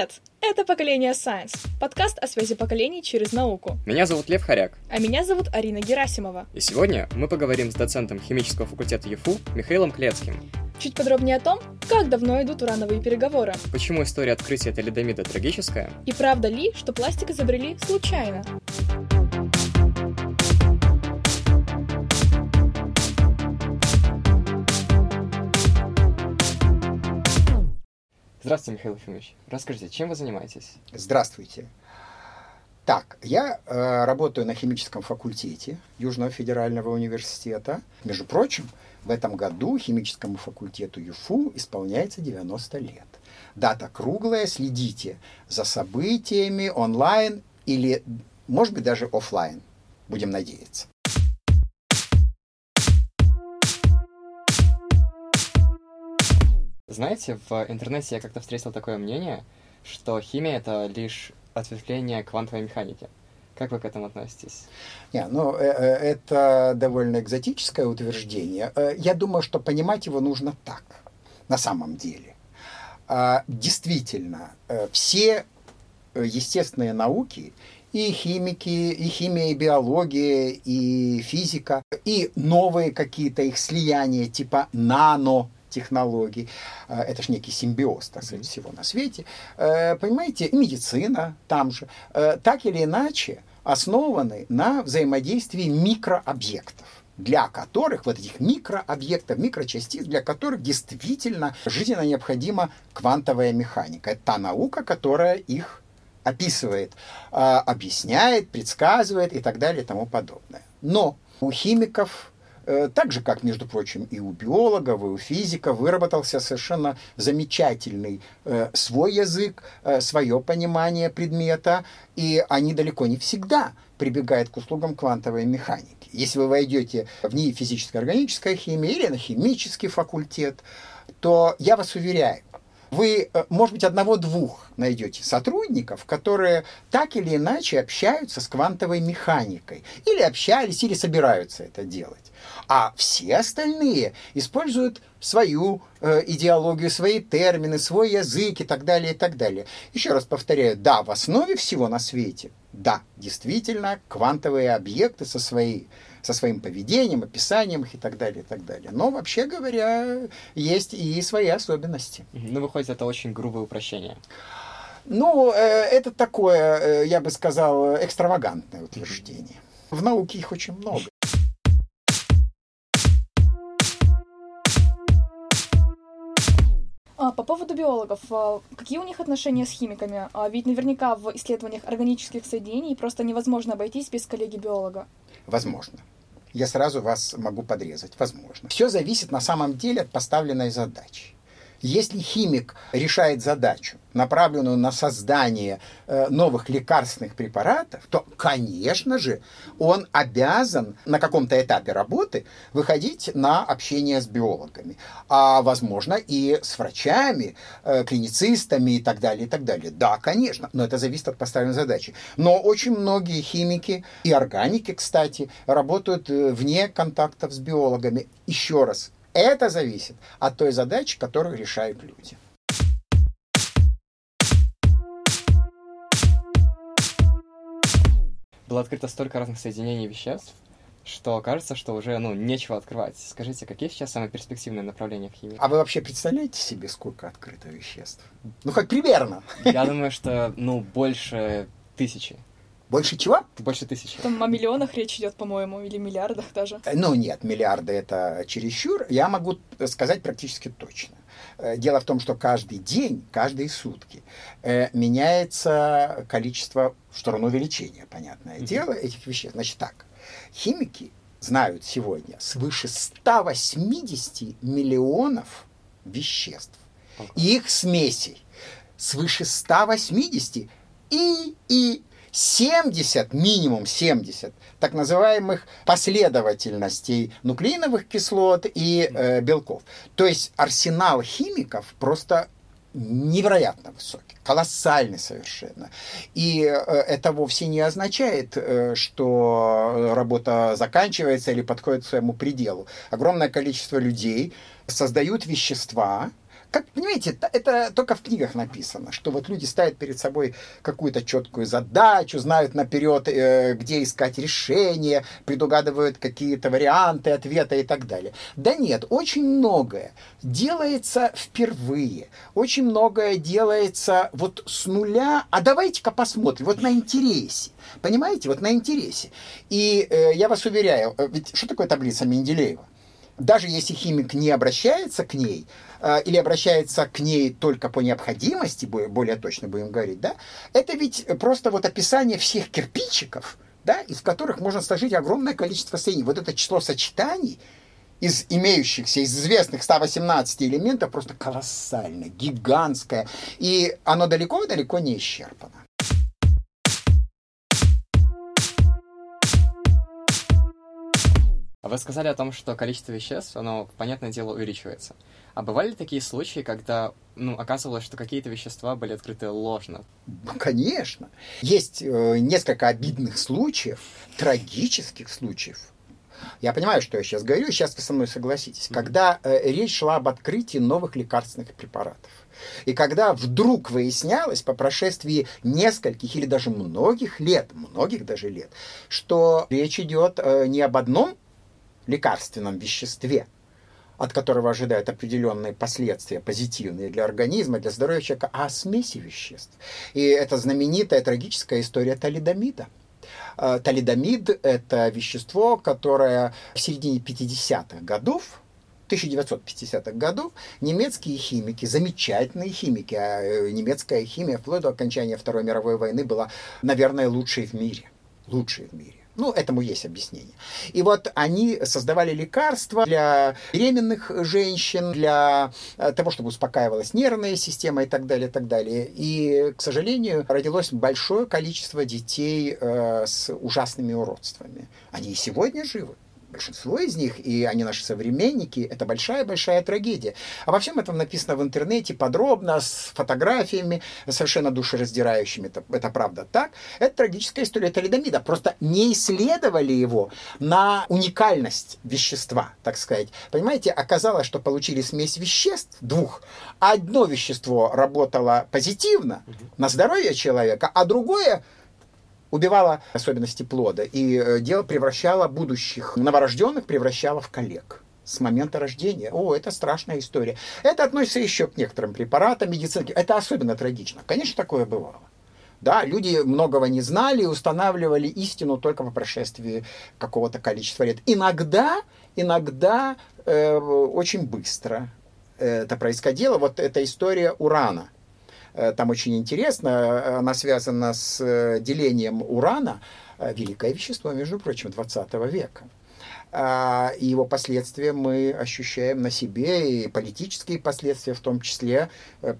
Привет! Это «Поколение Science» — подкаст о связи поколений через науку. Меня зовут Лев Хоряк. А меня зовут Арина Герасимова. И сегодня мы поговорим с доцентом химического факультета ЮФУ Михаилом Клецким. Чуть подробнее о том, как давно идут урановые переговоры. Почему история открытия талидомида трагическая? И правда ли, что пластик изобрели случайно? Здравствуйте, Михаил Ефимович. Расскажите, чем вы занимаетесь? Здравствуйте. Так, я э, работаю на химическом факультете Южного федерального университета. Между прочим, в этом году химическому факультету ЮФУ исполняется 90 лет. Дата круглая, следите за событиями онлайн или, может быть, даже офлайн. Будем надеяться. Знаете, в интернете я как-то встретил такое мнение, что химия — это лишь ответвление квантовой механики. Как вы к этому относитесь? Не, ну, э, э, это довольно экзотическое утверждение. Э, я думаю, что понимать его нужно так, на самом деле. А, действительно, все естественные науки и химики, и химия, и биология, и физика, и новые какие-то их слияния типа нано технологий. Э, это же некий симбиоз, так сказать, всего на свете. Э, понимаете, и медицина там же. Э, так или иначе основаны на взаимодействии микрообъектов для которых, вот этих микрообъектов, микрочастиц, для которых действительно жизненно необходима квантовая механика. Это та наука, которая их описывает, объясняет, предсказывает и так далее и тому подобное. Но у химиков так же, как, между прочим, и у биологов, и у физиков, выработался совершенно замечательный э, свой язык, э, свое понимание предмета, и они далеко не всегда прибегают к услугам квантовой механики. Если вы войдете в НИИ физическая органическая химия или на химический факультет, то я вас уверяю, вы, может быть, одного-двух найдете сотрудников, которые так или иначе общаются с квантовой механикой, или общались, или собираются это делать а все остальные используют свою э, идеологию, свои термины, свой язык и так далее, и так далее. Еще раз повторяю, да, в основе всего на свете, да, действительно, квантовые объекты со, своей, со своим поведением, описанием их и так далее, и так далее. Но, вообще говоря, есть и свои особенности. Ну, выходит, это очень грубое упрощение. Ну, э, это такое, э, я бы сказал, экстравагантное утверждение. В науке их очень много. А, по поводу биологов, а, какие у них отношения с химиками? А, ведь наверняка в исследованиях органических соединений просто невозможно обойтись без коллеги-биолога. Возможно. Я сразу вас могу подрезать. Возможно. Все зависит на самом деле от поставленной задачи. Если химик решает задачу, направленную на создание э, новых лекарственных препаратов, то, конечно же, он обязан на каком-то этапе работы выходить на общение с биологами, а, возможно, и с врачами, э, клиницистами и так далее, и так далее. Да, конечно, но это зависит от поставленной задачи. Но очень многие химики и органики, кстати, работают э, вне контактов с биологами. Еще раз, это зависит от той задачи, которую решают люди. Было открыто столько разных соединений веществ, что кажется, что уже ну, нечего открывать. Скажите, какие сейчас самые перспективные направления в химии? А вы вообще представляете себе, сколько открыто веществ? Ну, хоть примерно. Я думаю, что ну, больше тысячи. Больше чего? Больше тысячи. Там о миллионах речь идет, по-моему, или миллиардах даже. Э, ну нет, миллиарды это чересчур. Я могу сказать практически точно. Э, дело в том, что каждый день, каждые сутки э, меняется количество в сторону увеличения, понятное mm-hmm. дело, этих веществ. Значит так, химики знают сегодня свыше 180 миллионов веществ. Okay. их смесей свыше 180 и, и 70, минимум 70 так называемых последовательностей нуклеиновых кислот и э, белков. То есть арсенал химиков просто невероятно высокий, колоссальный совершенно. И э, это вовсе не означает, э, что работа заканчивается или подходит к своему пределу. Огромное количество людей создают вещества, как, понимаете, это только в книгах написано, что вот люди ставят перед собой какую-то четкую задачу, знают наперед, э, где искать решение, предугадывают какие-то варианты ответа и так далее. Да нет, очень многое делается впервые, очень многое делается вот с нуля, а давайте-ка посмотрим, вот на интересе. Понимаете, вот на интересе. И э, я вас уверяю, э, ведь что такое таблица Менделеева? Даже если химик не обращается к ней, или обращается к ней только по необходимости, более точно будем говорить, да, это ведь просто вот описание всех кирпичиков, да, из которых можно сложить огромное количество соединений. Вот это число сочетаний из имеющихся, из известных 118 элементов просто колоссальное, гигантское. И оно далеко-далеко не исчерпано. Вы сказали о том, что количество веществ, оно, понятное дело, увеличивается. А бывали ли такие случаи, когда ну, оказывалось, что какие-то вещества были открыты ложно? Конечно. Есть э, несколько обидных случаев, трагических случаев. Я понимаю, что я сейчас говорю, сейчас вы со мной согласитесь. Mm-hmm. Когда э, речь шла об открытии новых лекарственных препаратов. И когда вдруг выяснялось по прошествии нескольких или даже многих лет, многих даже лет, что речь идет э, не об одном лекарственном веществе, от которого ожидают определенные последствия, позитивные для организма, для здоровья человека, а смеси веществ. И это знаменитая трагическая история талидомида. А, талидомид – это вещество, которое в середине 50-х годов 1950-х годов немецкие химики, замечательные химики, а э, немецкая химия вплоть до окончания Второй мировой войны была, наверное, лучшей в мире. Лучшей в мире. Ну, этому есть объяснение. И вот они создавали лекарства для беременных женщин, для э, того, чтобы успокаивалась нервная система и так далее, и так далее. И, к сожалению, родилось большое количество детей э, с ужасными уродствами. Они и сегодня живы большинство из них, и они наши современники, это большая-большая трагедия. А во всем этом написано в интернете подробно, с фотографиями, совершенно душераздирающими. Это, это правда так. Это трагическая история талидомида. Просто не исследовали его на уникальность вещества, так сказать. Понимаете, оказалось, что получили смесь веществ двух. Одно вещество работало позитивно на здоровье человека, а другое убивала особенности плода и э, дело превращало будущих новорожденных превращало в коллег с момента рождения. О, это страшная история. Это относится еще к некоторым препаратам, медицинке. Это особенно трагично. Конечно, такое бывало. Да, люди многого не знали и устанавливали истину только по прошествии какого-то количества лет. Иногда, иногда э, очень быстро это происходило. Вот эта история урана – там очень интересно, э, она связана с э, делением урана, великое вещество, между прочим, 20 века. А, и его последствия мы ощущаем на себе, и политические последствия в том числе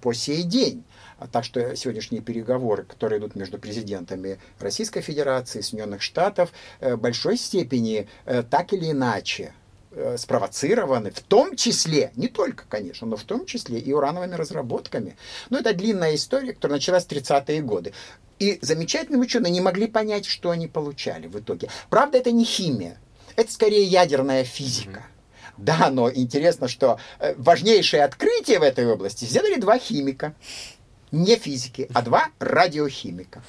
по сей день. А так что сегодняшние переговоры, которые идут между президентами Российской Федерации Соединенных Штатов, в большой степени так или иначе Э, спровоцированы, в том числе, не только, конечно, но в том числе и урановыми разработками. Но это длинная история, которая началась в 30-е годы. И замечательные ученые не могли понять, что они получали в итоге. Правда, это не химия, это скорее ядерная физика. Да, но интересно, что э, важнейшее открытие в этой области сделали два химика. Не физики, а два радиохимика.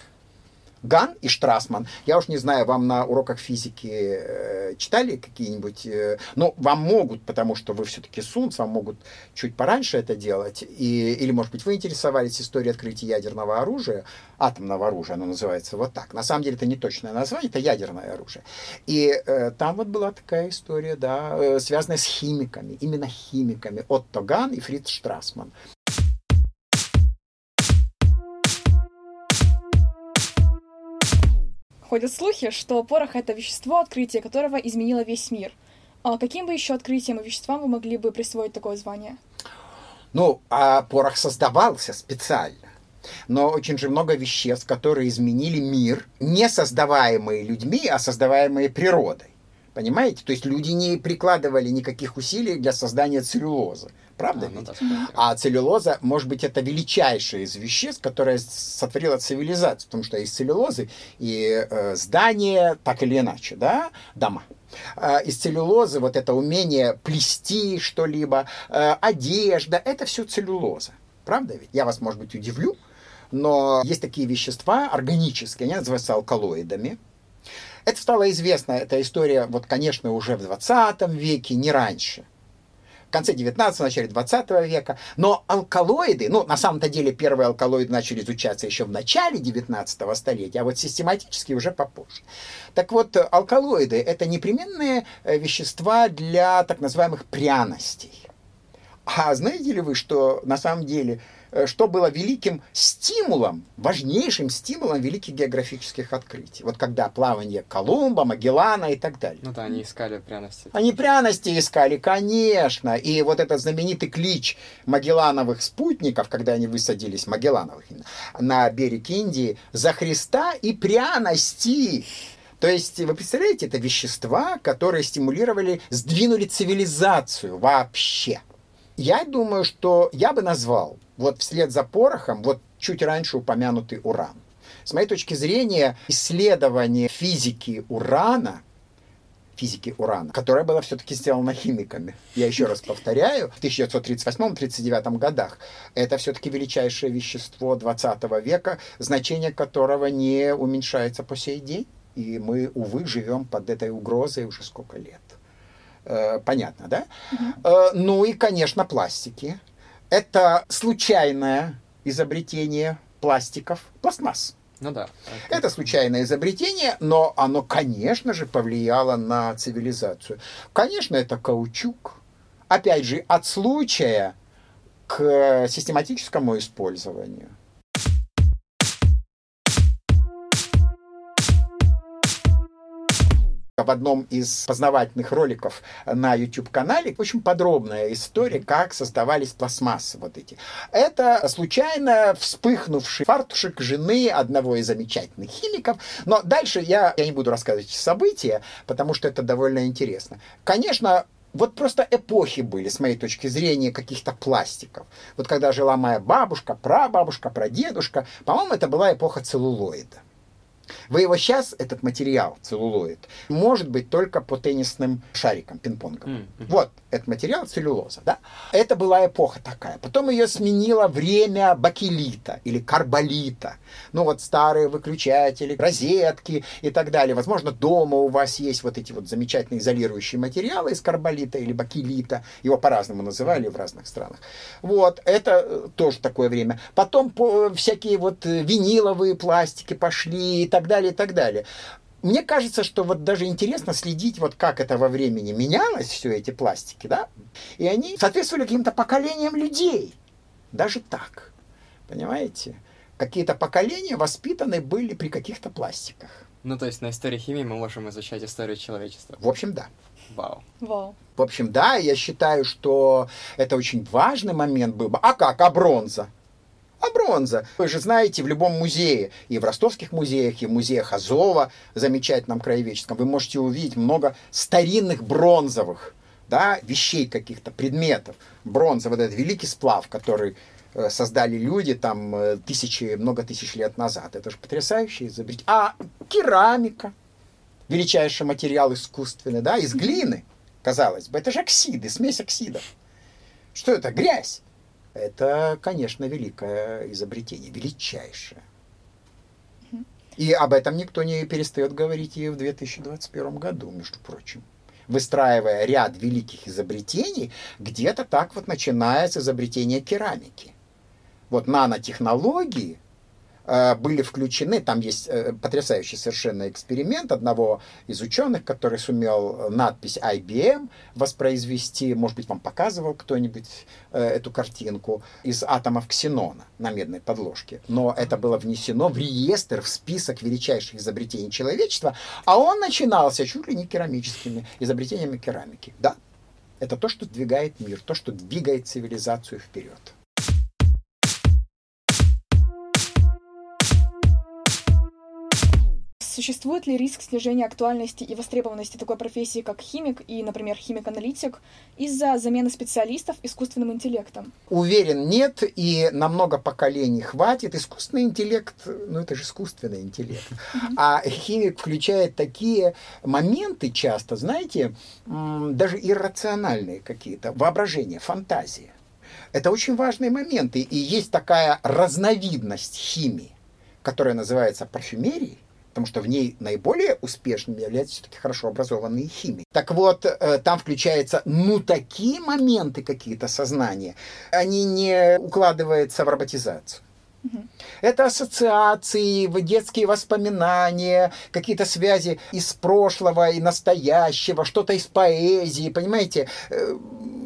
Ган и Штрасман. Я уж не знаю, вам на уроках физики э, читали какие-нибудь... Э, ну, вам могут, потому что вы все-таки СУНЦ, вам могут чуть пораньше это делать. И, или, может быть, вы интересовались историей открытия ядерного оружия, атомного оружия, оно называется вот так. На самом деле это не точное название, это ядерное оружие. И э, там вот была такая история, да, э, связанная с химиками, именно химиками. Отто Ган и Фриц Штрасман. Ходят слухи, что порох — это вещество, открытие которого изменило весь мир. А каким бы еще открытием и веществам вы могли бы присвоить такое звание? Ну, а порох создавался специально. Но очень же много веществ, которые изменили мир, не создаваемые людьми, а создаваемые природой. Понимаете? То есть люди не прикладывали никаких усилий для создания целлюлозы. Правда А, ну ведь? да, справедливо. А целлюлоза, может быть, это величайшее из веществ, которое сотворило цивилизацию, потому что из целлюлозы и э, здания, так или иначе, да, дома. А из целлюлозы вот это умение плести что-либо, э, одежда, это все целлюлоза. Правда ведь? Я вас, может быть, удивлю, но есть такие вещества органические, они называются алкалоидами. Это стало известно, эта история, вот, конечно, уже в 20 веке, не раньше в конце 19 начале 20 века. Но алкалоиды, ну, на самом-то деле первые алкалоиды начали изучаться еще в начале 19 столетия, а вот систематически уже попозже. Так вот, алкалоиды – это непременные э, вещества для так называемых пряностей. А знаете ли вы, что на самом деле, что было великим стимулом, важнейшим стимулом великих географических открытий? Вот когда плавание Колумба, Магеллана и так далее. Ну да, они искали пряности. Они пряности искали, конечно. И вот этот знаменитый клич Магеллановых спутников, когда они высадились, Магеллановых, на берег Индии, за Христа и пряности. То есть, вы представляете, это вещества, которые стимулировали, сдвинули цивилизацию вообще. Я думаю, что я бы назвал, вот вслед за порохом, вот чуть раньше упомянутый уран. С моей точки зрения, исследование физики урана физики урана, которая была все-таки сделана химиками. Я еще раз повторяю, в 1938-1939 годах. Это все-таки величайшее вещество 20 века, значение которого не уменьшается по сей день. И мы, увы, живем под этой угрозой уже сколько лет. Э, Понятно, да? Э, Ну и, конечно, пластики. Это случайное изобретение пластиков, пластмасс. Ну да. Это случайное изобретение, но оно, конечно же, повлияло на цивилизацию. Конечно, это каучук. Опять же, от случая к систематическому использованию. В одном из познавательных роликов на YouTube-канале очень подробная история, как создавались пластмассы вот эти. Это случайно вспыхнувший фартушек жены одного из замечательных химиков. Но дальше я, я не буду рассказывать события, потому что это довольно интересно. Конечно, вот просто эпохи были, с моей точки зрения, каких-то пластиков. Вот когда жила моя бабушка, прабабушка, прадедушка, по-моему, это была эпоха целлулоида. Вы его сейчас, этот материал, целлулоид, может быть только по теннисным шарикам, пинг-понгам. Мгм. Вот, этот материал целлюлоза, да. Это была эпоха такая. Потом ее сменило время бакелита или карболита. Ну вот старые выключатели, розетки и так далее. Возможно, дома у вас есть вот эти вот замечательные изолирующие материалы из карболита или бакелита. Его по-разному называли в разных странах. Вот, это э, тоже такое время. Потом по- всякие вот э, виниловые пластики пошли и так далее, и так далее. Мне кажется, что вот даже интересно следить, вот как это во времени менялось, все эти пластики, да, и они соответствовали каким-то поколениям людей. Даже так. Понимаете? Какие-то поколения воспитаны были при каких-то пластиках. Ну, то есть на истории химии мы можем изучать историю человечества. В общем, да. Вау. Вау. В общем, да, я считаю, что это очень важный момент был бы. А как? А бронза? А бронза? Вы же знаете, в любом музее, и в ростовских музеях, и в музеях Азова, замечательном краеведческом, вы можете увидеть много старинных бронзовых да, вещей каких-то, предметов. Бронза, вот этот великий сплав, который э, создали люди там э, тысячи, много тысяч лет назад. Это же потрясающее изобретение. А керамика, величайший материал искусственный, да, из глины, казалось бы. Это же оксиды, смесь оксидов. Что это? Грязь. Это, конечно, великое изобретение, величайшее. И об этом никто не перестает говорить и в 2021 году, между прочим. Выстраивая ряд великих изобретений, где-то так вот начинается изобретение керамики. Вот нанотехнологии были включены, там есть э, потрясающий совершенно эксперимент одного из ученых, который сумел надпись IBM воспроизвести, может быть, вам показывал кто-нибудь э, эту картинку, из атомов ксенона на медной подложке. Но это было внесено в реестр, в список величайших изобретений человечества, а он начинался чуть ли не керамическими изобретениями керамики. Да, это то, что двигает мир, то, что двигает цивилизацию вперед. Существует ли риск снижения актуальности и востребованности такой профессии, как химик и, например, химик-аналитик, из-за замены специалистов искусственным интеллектом? Уверен, нет, и на много поколений хватит. Искусственный интеллект, ну это же искусственный интеллект. А химик включает такие моменты часто, знаете, даже иррациональные какие-то, воображение, фантазия. Это очень важные моменты. И есть такая разновидность химии, которая называется парфюмерией, потому что в ней наиболее успешными являются все-таки хорошо образованные химии. Так вот, э, там включаются, ну, такие моменты какие-то сознания, они не укладываются в роботизацию. Это ассоциации, детские воспоминания, какие-то связи из прошлого и настоящего, что-то из поэзии, понимаете, э,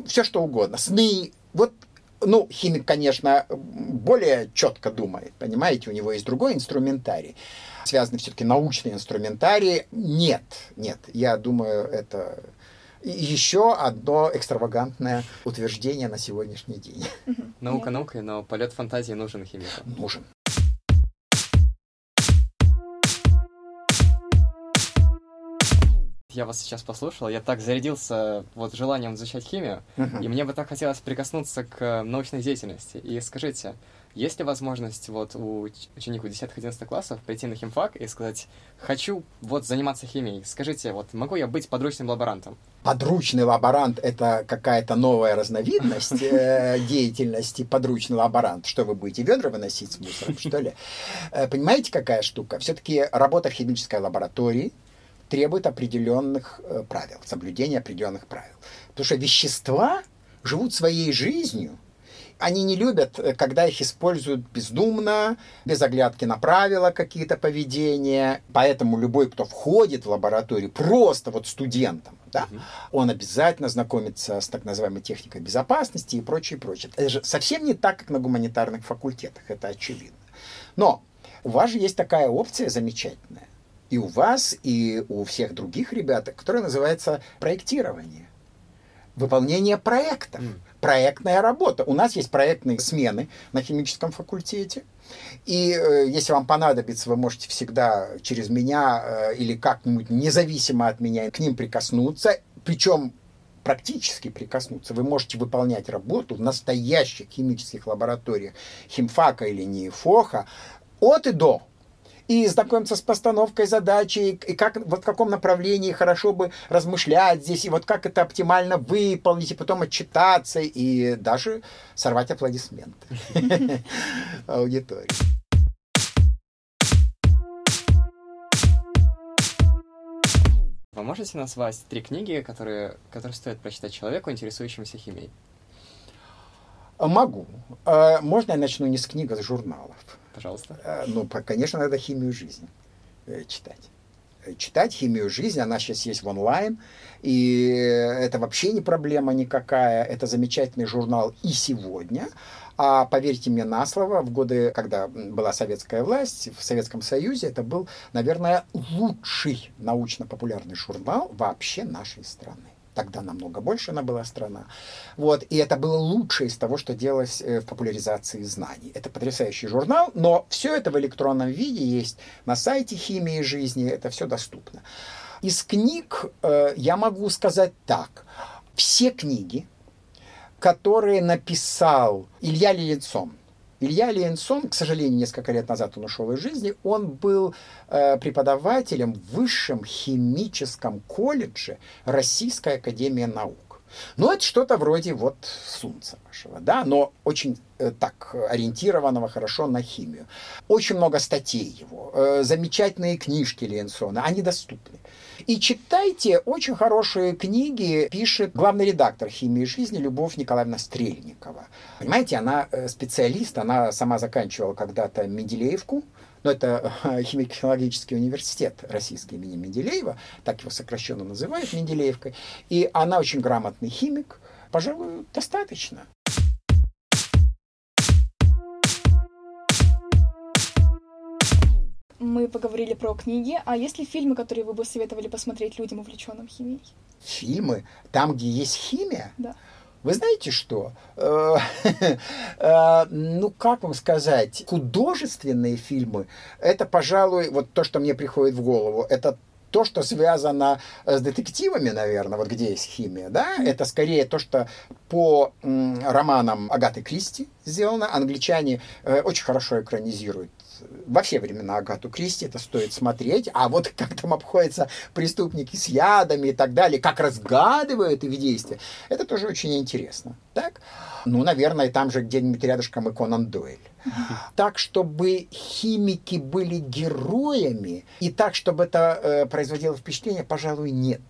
все что угодно, сны. Вот ну, химик, конечно, более четко думает, понимаете, у него есть другой инструментарий, связанный все-таки научный инструментарий. Нет, нет, я думаю, это еще одно экстравагантное утверждение на сегодняшний день. Наука наукой, но полет фантазии нужен химику. Нужен. я вас сейчас послушал, я так зарядился вот желанием изучать химию, uh-huh. и мне бы так хотелось прикоснуться к научной деятельности. И скажите, есть ли возможность вот у учеников 10-11 классов прийти на химфак и сказать, хочу вот заниматься химией, скажите, вот могу я быть подручным лаборантом? Подручный лаборант – это какая-то новая разновидность э, деятельности подручный лаборант. Что вы будете, ведра выносить с мусором, что ли? Э, понимаете, какая штука? Все-таки работа в химической лаборатории – требует определенных э, правил, соблюдения определенных правил. Потому что вещества живут своей жизнью, они не любят, э, когда их используют бездумно, без оглядки на правила какие-то поведения. Поэтому любой, кто входит в лабораторию, просто вот студентом, да, он обязательно знакомится с так называемой техникой безопасности и прочее, прочее. Это же совсем не так, как на гуманитарных факультетах, это очевидно. Но у вас же есть такая опция замечательная и у вас, и у всех других ребят, которая называется проектирование. Выполнение проектов. Mm. Проектная работа. У нас есть проектные смены на химическом факультете. И э, если вам понадобится, вы можете всегда через меня э, или как-нибудь независимо от меня к ним прикоснуться. Причем практически прикоснуться. Вы можете выполнять работу в настоящих химических лабораториях химфака или НИИФОХа от и до и знакомиться с постановкой задачи, и как, вот в каком направлении хорошо бы размышлять здесь, и вот как это оптимально выполнить, и потом отчитаться, и даже сорвать аплодисменты аудитории. Вы можете назвать три книги, которые, которые стоит прочитать человеку, интересующемуся химией? Могу. А, можно я начну не с книг, а с журналов? Пожалуйста. А, ну, конечно, надо химию жизни э, читать. Читать химию жизни, она сейчас есть в онлайн, и это вообще не проблема никакая. Это замечательный журнал и сегодня. А поверьте мне на слово, в годы, когда была советская власть, в Советском Союзе, это был, наверное, лучший научно-популярный журнал вообще нашей страны. Тогда намного больше она была страна. Вот, и это было лучшее из того, что делалось э, в популяризации знаний. Это потрясающий журнал, но все это в электронном виде есть на сайте «Химии жизни», это все доступно. Из книг э, я могу сказать так. Все книги, которые написал Илья Лилинцон – Илья Ленсон, к сожалению, несколько лет назад он ушел из жизни, он был э, преподавателем в высшем химическом колледже Российской Академии Наук. Ну, это что-то вроде вот Солнца вашего, да, но очень э, так ориентированного хорошо на химию. Очень много статей его, э, замечательные книжки Ленсона, они доступны. И читайте очень хорошие книги, пишет главный редактор «Химии жизни» Любовь Николаевна Стрельникова. Понимаете, она э, специалист, она сама заканчивала когда-то Менделеевку, но это э, химико-технологический университет российский имени Менделеева, так его сокращенно называют Менделеевкой. И она очень грамотный химик, пожалуй, достаточно. Мы поговорили про книги, а есть ли фильмы, которые вы бы советовали посмотреть людям, увлеченным химией? Фильмы? Там, где есть химия? Да. Вы знаете что? Э, э, ну, как вам сказать, художественные фильмы, это, пожалуй, вот то, что мне приходит в голову, это то, что связано с детективами, наверное, вот где есть химия, да, это скорее то, что по романам Агаты Кристи сделано. Англичане э, очень хорошо экранизируют во все времена Агату Кристи, это стоит смотреть, а вот как там обходятся преступники с ядами и так далее, как разгадывают их действия, это тоже очень интересно. Так? Ну, наверное, там же где-нибудь рядышком и Конан Дойль. Так, чтобы химики были героями, и так, чтобы это э, производило впечатление, пожалуй, нет.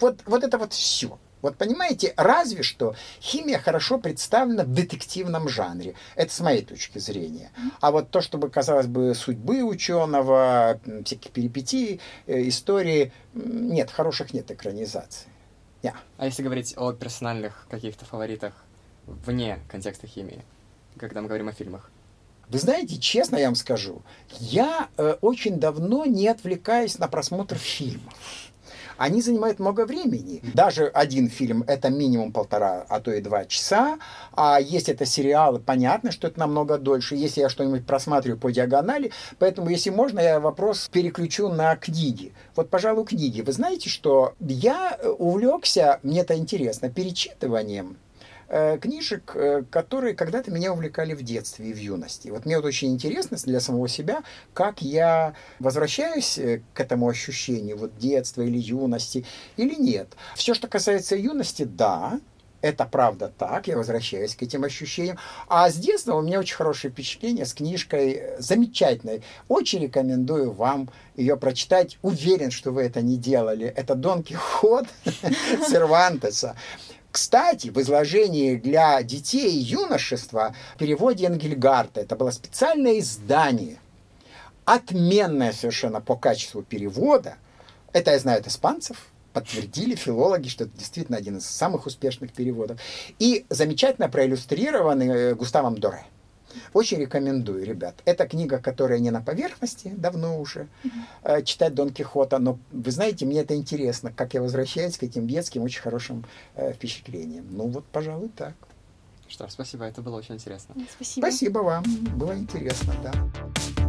Вот, вот это вот все. Вот понимаете, разве что химия хорошо представлена в детективном жанре. Это с моей точки зрения. А вот то, чтобы, казалось бы, судьбы ученого, всяких перипетий, э, истории, нет, хороших нет экранизаций. Yeah. А если говорить о персональных каких-то фаворитах вне контекста химии, когда мы говорим о фильмах? Вы знаете, честно я вам скажу, я э, очень давно не отвлекаюсь на просмотр фильмов они занимают много времени. Даже один фильм это минимум полтора, а то и два часа. А если это сериалы, понятно, что это намного дольше. Если я что-нибудь просматриваю по диагонали, поэтому, если можно, я вопрос переключу на книги. Вот, пожалуй, книги. Вы знаете, что я увлекся, мне это интересно, перечитыванием книжек, э, которые когда-то меня увлекали в детстве и в юности. Вот мне вот очень интересно для самого себя, как я возвращаюсь э, к этому ощущению вот детства или юности или нет. Все, что касается юности, да, это правда так, я возвращаюсь к этим ощущениям. А с детства у меня очень хорошее впечатление с книжкой замечательной. Очень рекомендую вам ее прочитать. Уверен, что вы это не делали. Это Дон Кихот Сервантеса. Кстати, в изложении для детей и юношества в переводе Энгельгарта это было специальное издание, отменное совершенно по качеству перевода. Это я знаю от испанцев, подтвердили филологи, что это действительно один из самых успешных переводов. И замечательно проиллюстрированный э, Густавом Доре. Очень рекомендую, ребят. Это книга, которая не на поверхности, давно уже, mm-hmm. читать Дон Кихота, но вы знаете, мне это интересно, как я возвращаюсь к этим детским, очень хорошим э, впечатлениям. Ну вот, пожалуй, так. Что ж, спасибо, это было очень интересно. Спасибо. Спасибо вам, было интересно, да.